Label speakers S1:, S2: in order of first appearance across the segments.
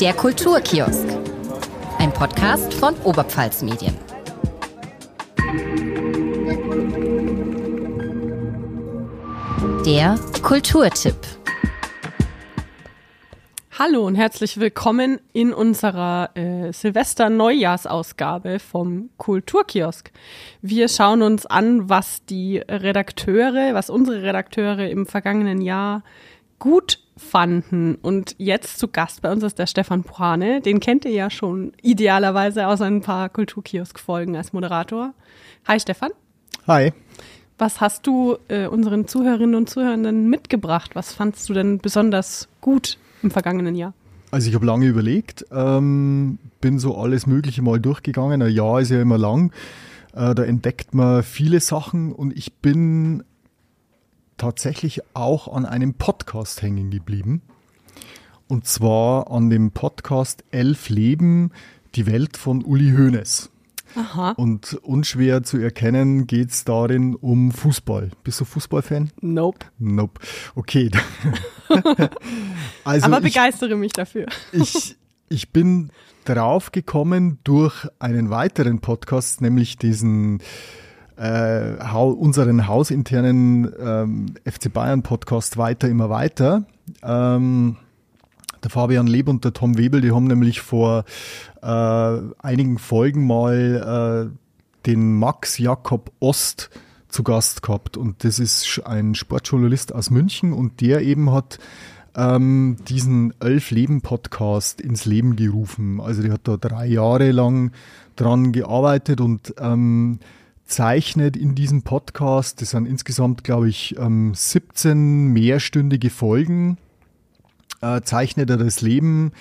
S1: Der Kulturkiosk. Ein Podcast von Oberpfalz Medien. Der Kulturtipp.
S2: Hallo und herzlich willkommen in unserer äh, Silvester-Neujahrsausgabe vom Kulturkiosk. Wir schauen uns an, was die Redakteure, was unsere Redakteure im vergangenen Jahr gut fanden. Und jetzt zu Gast bei uns ist der Stefan Puhane. Den kennt ihr ja schon idealerweise aus ein paar Kulturkiosk-Folgen als Moderator. Hi Stefan.
S3: Hi.
S2: Was hast du äh, unseren Zuhörerinnen und Zuhörern mitgebracht? Was fandst du denn besonders gut im vergangenen Jahr?
S3: Also ich habe lange überlegt, ähm, bin so alles Mögliche mal durchgegangen. Ein Jahr ist ja immer lang. Äh, da entdeckt man viele Sachen und ich bin tatsächlich auch an einem Podcast hängen geblieben. Und zwar an dem Podcast Elf Leben, die Welt von Uli Hoeneß.
S2: Aha.
S3: Und unschwer zu erkennen geht es darin um Fußball. Bist du Fußballfan?
S2: Nope.
S3: Nope. Okay.
S2: also Aber begeistere mich dafür.
S3: ich, ich bin drauf gekommen durch einen weiteren Podcast, nämlich diesen äh, unseren hausinternen ähm, FC Bayern Podcast weiter immer weiter. Ähm, der Fabian Leb und der Tom Webel, die haben nämlich vor äh, einigen Folgen mal äh, den Max Jakob Ost zu Gast gehabt. Und das ist ein Sportjournalist aus München und der eben hat ähm, diesen Elf Leben Podcast ins Leben gerufen. Also der hat da drei Jahre lang dran gearbeitet und ähm, zeichnet in diesem Podcast, das sind insgesamt, glaube ich, 17 ähm, mehrstündige Folgen, äh, zeichnet er das Leben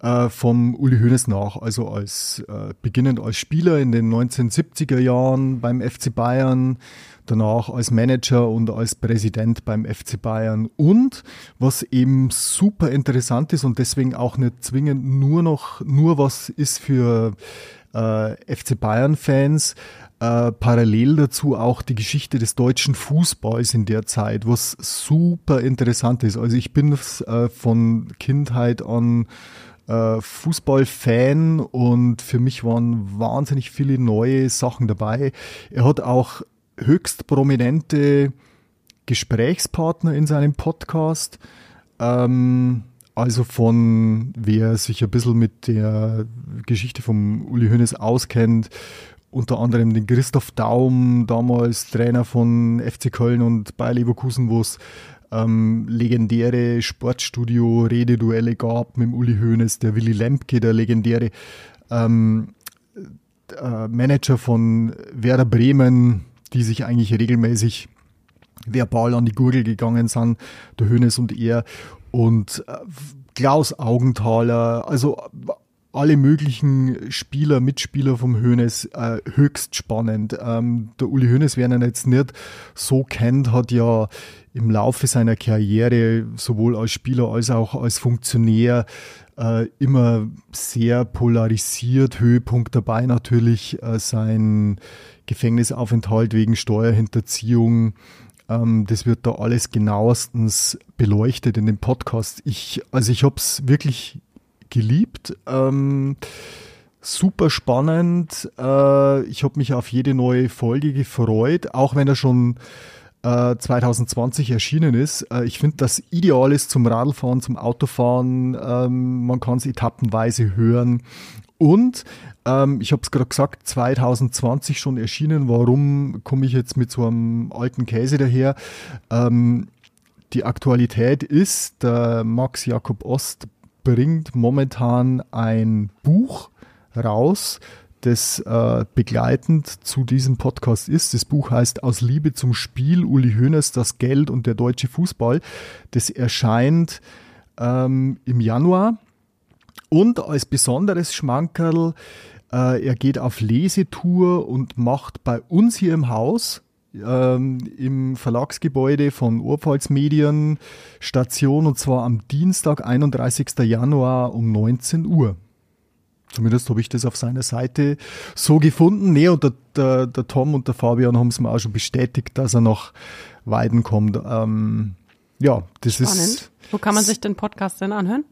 S3: äh, vom Uli Hoeneß nach, also als äh, beginnend als Spieler in den 1970er Jahren beim FC Bayern, danach als Manager und als Präsident beim FC Bayern. Und was eben super interessant ist und deswegen auch nicht zwingend nur noch nur was ist für FC Bayern Fans, äh, parallel dazu auch die Geschichte des deutschen Fußballs in der Zeit, was super interessant ist. Also ich bin äh, von Kindheit an äh, Fußballfan und für mich waren wahnsinnig viele neue Sachen dabei. Er hat auch höchst prominente Gesprächspartner in seinem Podcast. Ähm, also von, wer sich ein bisschen mit der Geschichte vom Uli Hoeneß auskennt, unter anderem den Christoph Daum, damals Trainer von FC Köln und Bayer Leverkusen, wo es ähm, legendäre Sportstudio-Rededuelle gab mit dem Uli Hoeneß, der Willy Lempke, der legendäre ähm, äh, Manager von Werder Bremen, die sich eigentlich regelmäßig verbal an die Gurgel gegangen sind, der Hoeneß und er. Und äh, Klaus Augenthaler, also alle möglichen Spieler, Mitspieler vom Hönes äh, höchst spannend. Ähm, der Uli Hönes, wer ihn jetzt nicht so kennt, hat ja im Laufe seiner Karriere sowohl als Spieler als auch als Funktionär äh, immer sehr polarisiert. Höhepunkt dabei natürlich äh, sein Gefängnisaufenthalt wegen Steuerhinterziehung. Ähm, das wird da alles genauestens beleuchtet in dem Podcast. Ich, also ich habe es wirklich geliebt. Ähm, super spannend. Äh, ich habe mich auf jede neue Folge gefreut, auch wenn er schon äh, 2020 erschienen ist. Äh, ich finde, das ideal ist zum Radlfahren, zum Autofahren. Ähm, man kann es etappenweise hören. Und ähm, ich habe es gerade gesagt, 2020 schon erschienen. Warum komme ich jetzt mit so einem alten Käse daher? Ähm, die Aktualität ist, der Max Jakob Ost bringt momentan ein Buch raus, das äh, begleitend zu diesem Podcast ist. Das Buch heißt Aus Liebe zum Spiel, Uli Hoeneß, das Geld und der deutsche Fußball. Das erscheint ähm, im Januar. Und als besonderes Schmankerl, äh, er geht auf Lesetour und macht bei uns hier im Haus ähm, im Verlagsgebäude von Urpfalz Medien Station und zwar am Dienstag, 31. Januar um 19 Uhr. Zumindest habe ich das auf seiner Seite so gefunden. Nee, und der, der, der Tom und der Fabian haben es mir auch schon bestätigt, dass er nach Weiden kommt. Ähm, ja, das
S2: Spannend.
S3: ist.
S2: Wo kann man sich den Podcast denn anhören?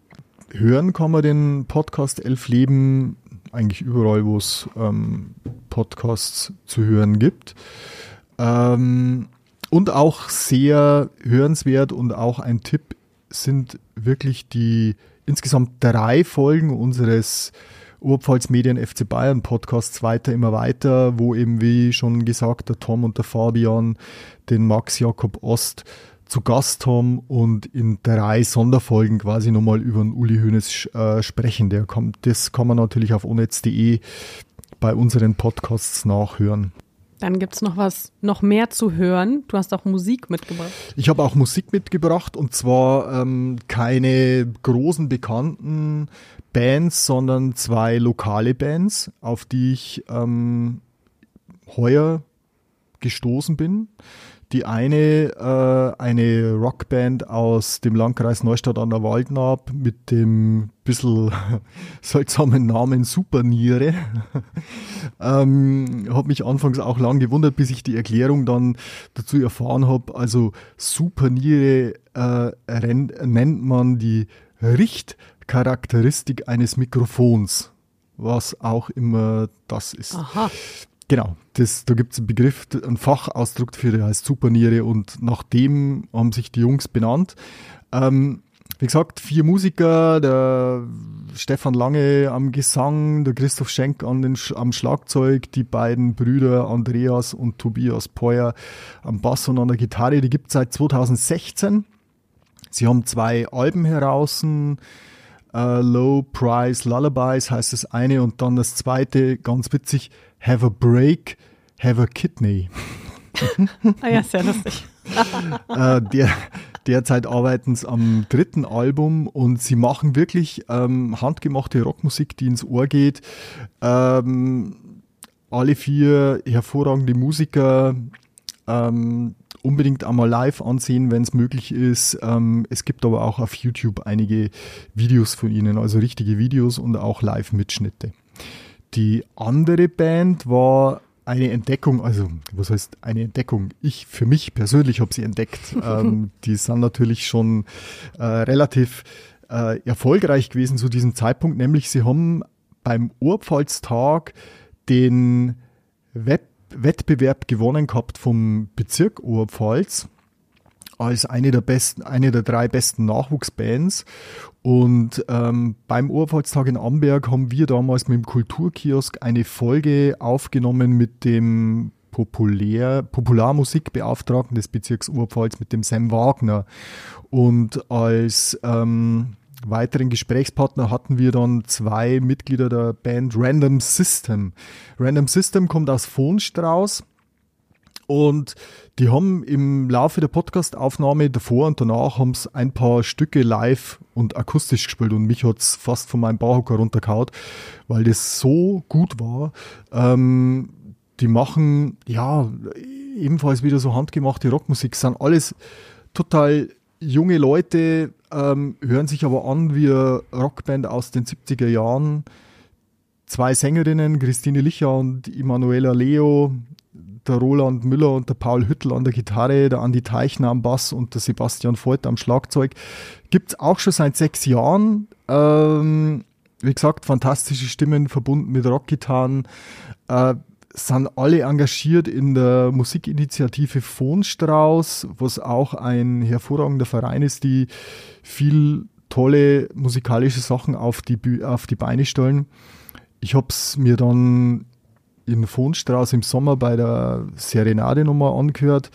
S3: Hören kann man den Podcast Elf Leben eigentlich überall, wo es ähm, Podcasts zu hören gibt. Ähm, und auch sehr hörenswert und auch ein Tipp sind wirklich die insgesamt drei Folgen unseres Oberpfalz Medien FC Bayern Podcasts weiter immer weiter, wo eben wie schon gesagt der Tom und der Fabian den Max Jakob Ost zu Gast haben und in drei Sonderfolgen quasi nochmal über den Uli Hoeneß äh, sprechen. Der kommt, das kann man natürlich auf onetz.de bei unseren Podcasts nachhören.
S2: Dann gibt es noch was, noch mehr zu hören. Du hast auch Musik mitgebracht.
S3: Ich habe auch Musik mitgebracht und zwar ähm, keine großen bekannten Bands, sondern zwei lokale Bands, auf die ich ähm, heuer gestoßen bin. Die eine, äh, eine Rockband aus dem Landkreis Neustadt an der Waldnaab mit dem bisschen seltsamen Namen Superniere. ähm, habe mich anfangs auch lang gewundert, bis ich die Erklärung dann dazu erfahren habe. Also Superniere äh, nennt man die Richtcharakteristik eines Mikrofons, was auch immer das ist.
S2: Aha.
S3: Genau, das, da gibt es einen Begriff, einen Fachausdruck dafür, der heißt Superniere und nach dem haben sich die Jungs benannt. Ähm, wie gesagt, vier Musiker, der Stefan Lange am Gesang, der Christoph Schenk an den, am Schlagzeug, die beiden Brüder Andreas und Tobias Peuer am Bass und an der Gitarre. Die gibt es seit 2016. Sie haben zwei Alben heraus. Uh, Low Price Lullabies heißt das eine und dann das zweite, ganz witzig, Have a Break, Have a Kidney.
S2: ah ja, sehr lustig.
S3: äh, der, derzeit arbeiten sie am dritten Album und sie machen wirklich ähm, handgemachte Rockmusik, die ins Ohr geht. Ähm, alle vier hervorragende Musiker. Ähm, unbedingt einmal live ansehen, wenn es möglich ist. Ähm, es gibt aber auch auf YouTube einige Videos von ihnen, also richtige Videos und auch Live-Mitschnitte. Die andere Band war eine Entdeckung, also was heißt eine Entdeckung? Ich für mich persönlich habe sie entdeckt. ähm, die sind natürlich schon äh, relativ äh, erfolgreich gewesen zu diesem Zeitpunkt, nämlich sie haben beim Urpfalztag den Web Wettbewerb gewonnen gehabt vom Bezirk Oberpfalz als eine der besten, eine der drei besten Nachwuchsbands. Und ähm, beim Oberpfalztag in Amberg haben wir damals mit dem Kulturkiosk eine Folge aufgenommen mit dem Populär, Popularmusikbeauftragten des Bezirks Oberpfalz, mit dem Sam Wagner. Und als ähm, weiteren Gesprächspartner hatten wir dann zwei Mitglieder der Band Random System. Random System kommt aus Fohnstrauß und die haben im Laufe der Podcastaufnahme davor und danach haben sie ein paar Stücke live und akustisch gespielt und mich hat's fast von meinem Bauhocker runtergehaut, weil das so gut war. Ähm, die machen ja ebenfalls wieder so handgemachte Rockmusik, sind alles total junge Leute, ähm, hören sich aber an wie eine Rockband aus den 70er Jahren. Zwei Sängerinnen, Christine Licher und Emanuela Leo, der Roland Müller und der Paul Hüttel an der Gitarre, der Andi Teichner am Bass und der Sebastian Voigt am Schlagzeug. Gibt es auch schon seit sechs Jahren. Ähm, wie gesagt, fantastische Stimmen verbunden mit Rockgitarren. Äh, sind alle engagiert in der Musikinitiative Fohnstrauß, was auch ein hervorragender Verein ist, die viel tolle musikalische Sachen auf die, auf die Beine stellen. Ich habe es mir dann in Fohnstrauß im Sommer bei der Serenade nochmal angehört.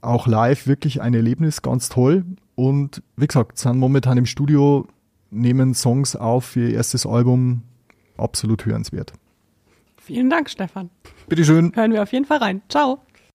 S3: Auch live wirklich ein Erlebnis, ganz toll. Und wie gesagt, sind momentan im Studio, nehmen Songs auf für ihr erstes Album. Absolut hörenswert.
S2: Vielen Dank, Stefan.
S3: Bitteschön.
S2: Hören wir auf jeden Fall rein. Ciao.